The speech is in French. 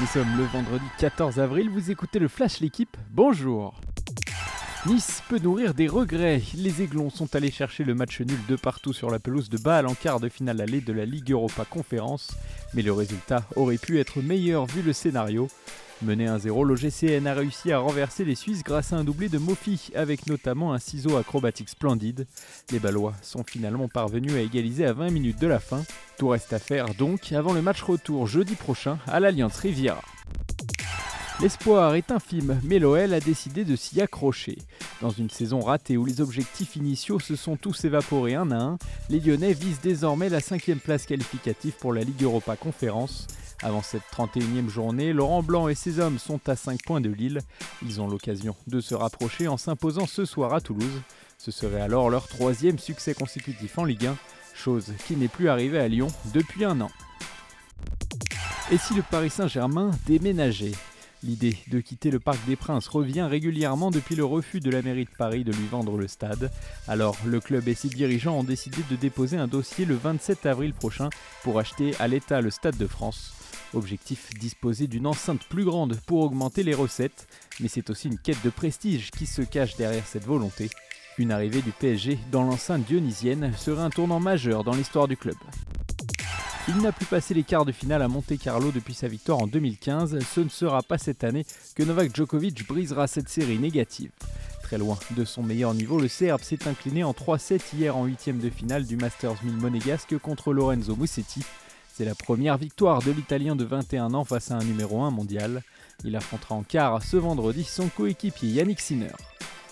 Nous sommes le vendredi 14 avril, vous écoutez le Flash L'équipe, bonjour Nice peut nourrir des regrets. Les Aiglons sont allés chercher le match nul de partout sur la pelouse de Bâle en quart de finale allée de la Ligue Europa Conférence, mais le résultat aurait pu être meilleur vu le scénario. Mené 1-0, l'OGCN a réussi à renverser les Suisses grâce à un doublé de Mofi, avec notamment un ciseau acrobatique splendide. Les Ballois sont finalement parvenus à égaliser à 20 minutes de la fin. Tout reste à faire donc avant le match retour jeudi prochain à l'Alliance Riviera. L'espoir est infime, mais l'OL a décidé de s'y accrocher. Dans une saison ratée où les objectifs initiaux se sont tous évaporés un à un, les Lyonnais visent désormais la cinquième place qualificative pour la Ligue Europa Conférence. Avant cette 31e journée, Laurent Blanc et ses hommes sont à 5 points de Lille. Ils ont l'occasion de se rapprocher en s'imposant ce soir à Toulouse. Ce serait alors leur troisième succès consécutif en Ligue 1, chose qui n'est plus arrivée à Lyon depuis un an. Et si le Paris Saint-Germain déménageait? L'idée de quitter le Parc des Princes revient régulièrement depuis le refus de la mairie de Paris de lui vendre le stade. Alors, le club et ses dirigeants ont décidé de déposer un dossier le 27 avril prochain pour acheter à l'État le Stade de France. Objectif disposer d'une enceinte plus grande pour augmenter les recettes, mais c'est aussi une quête de prestige qui se cache derrière cette volonté. Une arrivée du PSG dans l'enceinte dionysienne serait un tournant majeur dans l'histoire du club. Il n'a plus passé les quarts de finale à Monte Carlo depuis sa victoire en 2015. Ce ne sera pas cette année que Novak Djokovic brisera cette série négative. Très loin de son meilleur niveau, le Serbe s'est incliné en 3-7 hier en huitième de finale du Masters 1000 monégasque contre Lorenzo Musetti. C'est la première victoire de l'Italien de 21 ans face à un numéro 1 mondial. Il affrontera en quart ce vendredi son coéquipier Yannick Sinner.